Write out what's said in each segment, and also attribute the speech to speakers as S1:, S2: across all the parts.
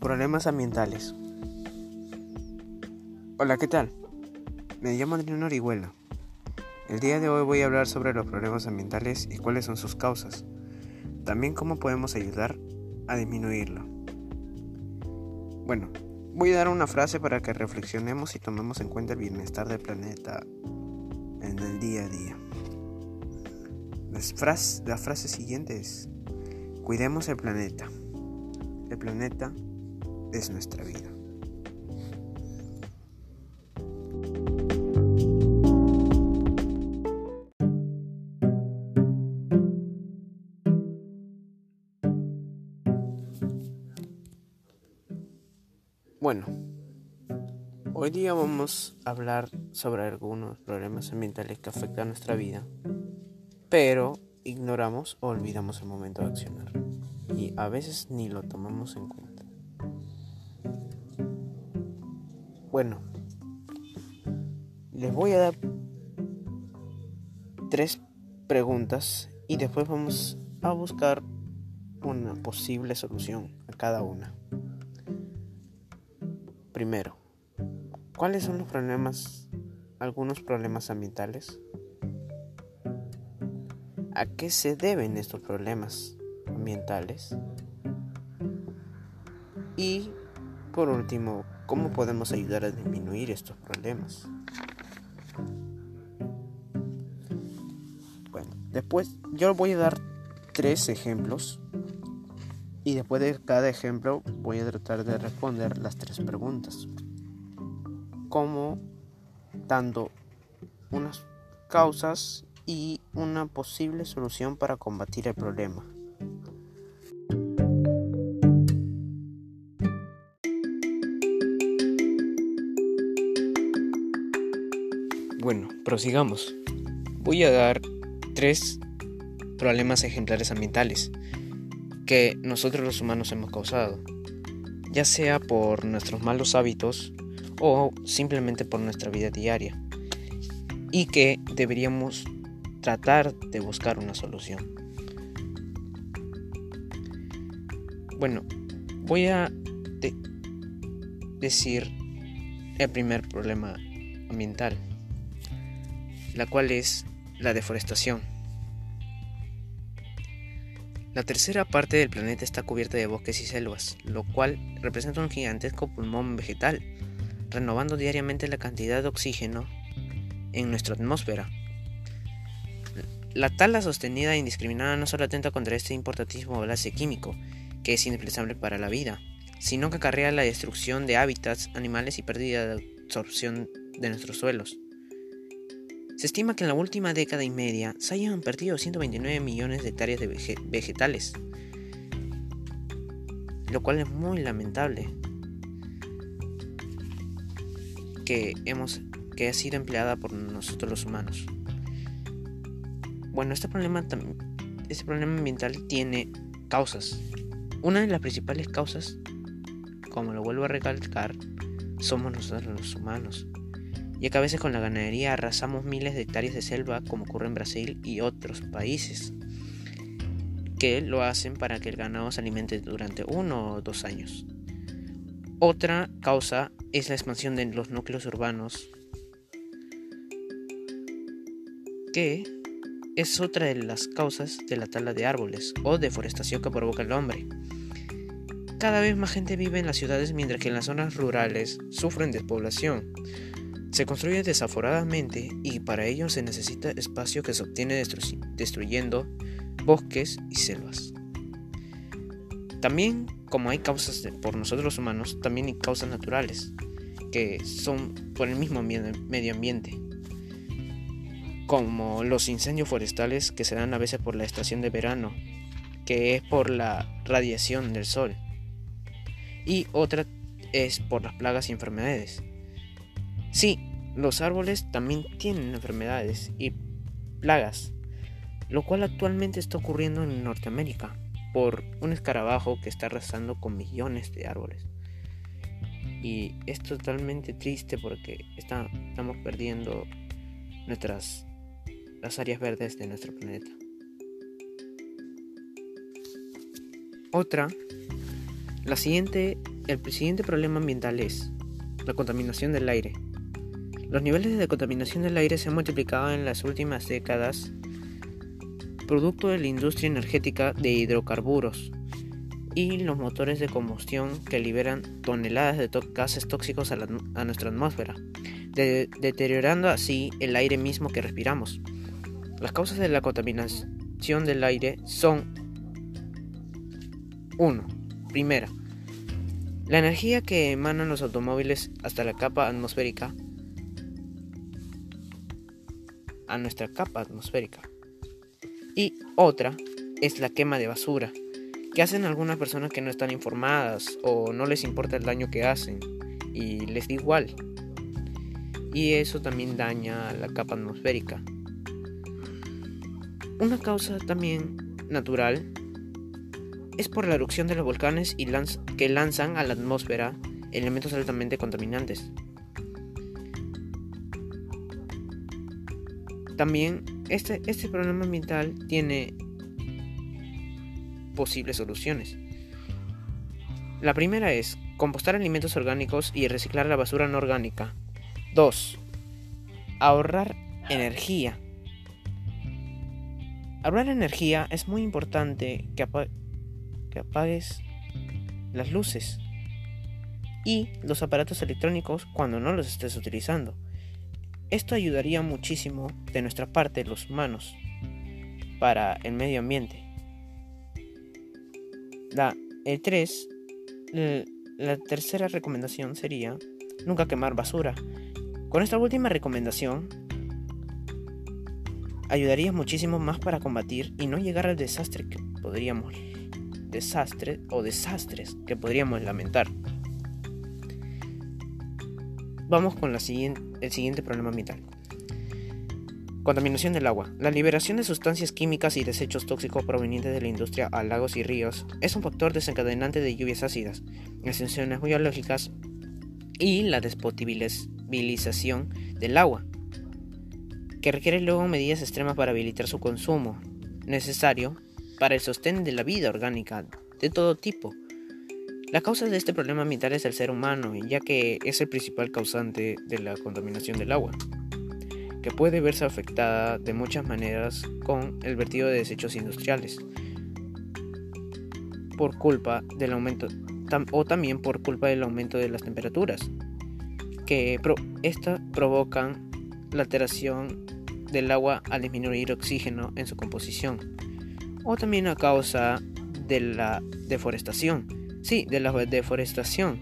S1: Problemas ambientales. Hola, ¿qué tal? Me llamo Adrián Orihuela. El día de hoy voy a hablar sobre los problemas ambientales y cuáles son sus causas. También cómo podemos ayudar a disminuirlo. Bueno, voy a dar una frase para que reflexionemos y tomemos en cuenta el bienestar del planeta en el día a día. La frase, siguiente es, cuidemos el planeta. El planeta es nuestra vida. Bueno, hoy día vamos a hablar sobre algunos problemas ambientales que afectan nuestra vida, pero ignoramos o olvidamos el momento de accionar y a veces ni lo tomamos en cuenta. Bueno, les voy a dar tres preguntas y después vamos a buscar una posible solución a cada una. Primero, ¿cuáles son los problemas, algunos problemas ambientales? ¿A qué se deben estos problemas ambientales? Y, por último, ¿cómo podemos ayudar a disminuir estos problemas? Bueno, después yo voy a dar tres ejemplos y después de cada ejemplo voy a tratar de responder las tres preguntas. Como dando unas causas y una posible solución para combatir el problema. Bueno, prosigamos. Voy a dar tres problemas ejemplares ambientales que nosotros los humanos hemos causado, ya sea por nuestros malos hábitos o simplemente por nuestra vida diaria, y que deberíamos tratar de buscar una solución. Bueno, voy a decir el primer problema ambiental, la cual es la deforestación. La tercera parte del planeta está cubierta de bosques y selvas, lo cual representa un gigantesco pulmón vegetal, renovando diariamente la cantidad de oxígeno en nuestra atmósfera. La tala sostenida e indiscriminada no solo atenta contra este importantísimo balance químico, que es indispensable para la vida, sino que acarrea la destrucción de hábitats animales y pérdida de absorción de nuestros suelos. Se estima que en la última década y media se hayan perdido 129 millones de hectáreas de vegetales, lo cual es muy lamentable que, hemos, que ha sido empleada por nosotros los humanos. Bueno, este problema, este problema ambiental tiene causas. Una de las principales causas, como lo vuelvo a recalcar, somos nosotros los humanos ya que a veces con la ganadería arrasamos miles de hectáreas de selva como ocurre en Brasil y otros países, que lo hacen para que el ganado se alimente durante uno o dos años. Otra causa es la expansión de los núcleos urbanos, que es otra de las causas de la tala de árboles o deforestación que provoca el hombre. Cada vez más gente vive en las ciudades mientras que en las zonas rurales sufren despoblación, se construye desaforadamente y para ello se necesita espacio que se obtiene destruyendo bosques y selvas. También, como hay causas por nosotros humanos, también hay causas naturales, que son por el mismo medio ambiente, como los incendios forestales que se dan a veces por la estación de verano, que es por la radiación del sol, y otra es por las plagas y enfermedades. Sí, los árboles también tienen enfermedades y plagas, lo cual actualmente está ocurriendo en Norteamérica por un escarabajo que está arrasando con millones de árboles. Y es totalmente triste porque estamos perdiendo nuestras las áreas verdes de nuestro planeta. Otra, la siguiente el siguiente problema ambiental es la contaminación del aire. Los niveles de contaminación del aire se han multiplicado en las últimas décadas producto de la industria energética de hidrocarburos y los motores de combustión que liberan toneladas de gases tóxicos a, nuestra atmósfera, deteriorando así el aire mismo que respiramos. Las causas de la contaminación del aire son 1. Primera, la energía que emanan los automóviles hasta la capa atmosférica a nuestra capa atmosférica. Y otra es la quema de basura, que hacen algunas personas que no están informadas o no les importa el daño que hacen y les da igual. Y eso también daña la capa atmosférica. Una causa también natural es por la erupción de los volcanes y que lanzan a la atmósfera elementos altamente contaminantes. También este, este problema ambiental tiene posibles soluciones. La primera es compostar alimentos orgánicos y reciclar la basura no orgánica. 2. Ahorrar energía. Ahorrar energía es muy importante que, que apagues las luces y los aparatos electrónicos cuando no los estés utilizando. Esto ayudaría muchísimo de nuestra parte, los humanos, para el medio ambiente. La, el 3, la tercera recomendación sería nunca quemar basura. Con esta última recomendación, ayudaría muchísimo más para combatir y no llegar al desastre que podríamos desastre o desastres que podríamos lamentar. Vamos con la siguiente, el siguiente problema ambiental. Contaminación del agua. La liberación de sustancias químicas y desechos tóxicos provenientes de la industria a lagos y ríos es un factor desencadenante de lluvias ácidas, extensiones biológicas y la despotabilización del agua, que requiere luego medidas extremas para habilitar su consumo, necesario para el sostén de la vida orgánica de todo tipo la causa de este problema ambiental es el ser humano, ya que es el principal causante de la contaminación del agua, que puede verse afectada de muchas maneras con el vertido de desechos industriales, por culpa del aumento o también por culpa del aumento de las temperaturas, que provocan la alteración del agua al disminuir oxígeno en su composición, o también a causa de la deforestación Sí, de la deforestación.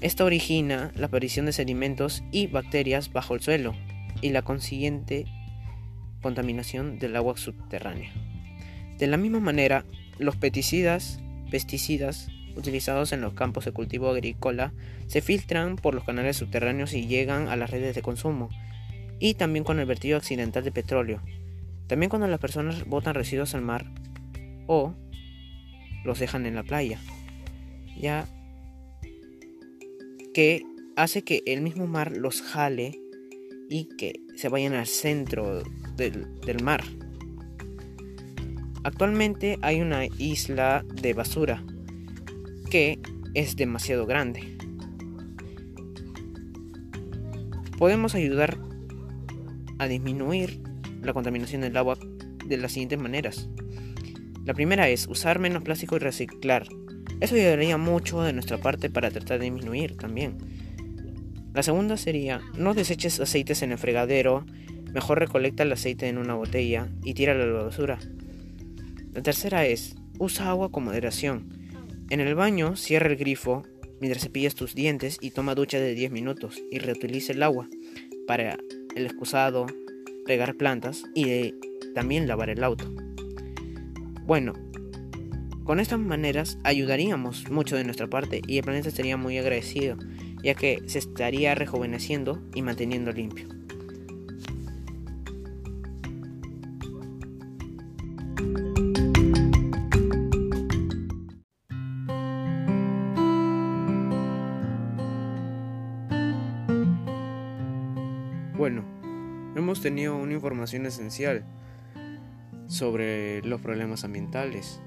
S1: Esta origina la aparición de sedimentos y bacterias bajo el suelo y la consiguiente contaminación del agua subterránea. De la misma manera, los pesticidas, pesticidas utilizados en los campos de cultivo agrícola se filtran por los canales subterráneos y llegan a las redes de consumo, y también con el vertido accidental de petróleo. También cuando las personas botan residuos al mar o los dejan en la playa ya que hace que el mismo mar los jale y que se vayan al centro del, mar. Actualmente hay una isla de basura que es demasiado grande. Podemos ayudar a disminuir la contaminación del agua de las siguientes maneras. La primera es usar menos plástico y reciclar. Eso ayudaría mucho de nuestra parte para tratar de disminuir también. La segunda sería, no deseches aceites en el fregadero, mejor recolecta el aceite en una botella y tíralo a la basura. La tercera es, usa agua con moderación. En el baño, cierra el grifo mientras cepillas tus dientes y toma ducha de 10 minutos y reutiliza el agua para el excusado, regar plantas y también lavar el auto. Bueno, con estas maneras ayudaríamos mucho de nuestra parte y el planeta estaría muy agradecido, ya que se estaría rejuveneciendo y manteniendo limpio. Bueno, hemos tenido una información esencial sobre los problemas ambientales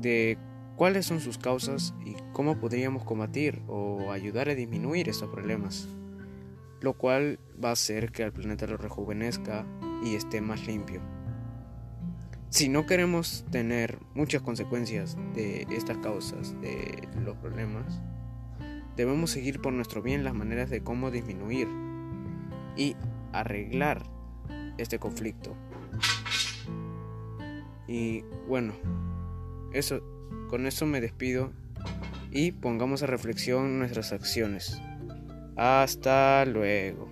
S1: de cuáles son sus causas y cómo podríamos combatir o ayudar a disminuir estos problemas, lo cual va a hacer que el planeta lo rejuvenezca y esté más limpio. Si no queremos tener muchas consecuencias de estas causas, de los problemas, debemos seguir por nuestro bien las maneras de cómo disminuir y arreglar este conflicto. Y bueno, eso con eso me despido y pongamos a reflexión nuestras acciones. Hasta luego.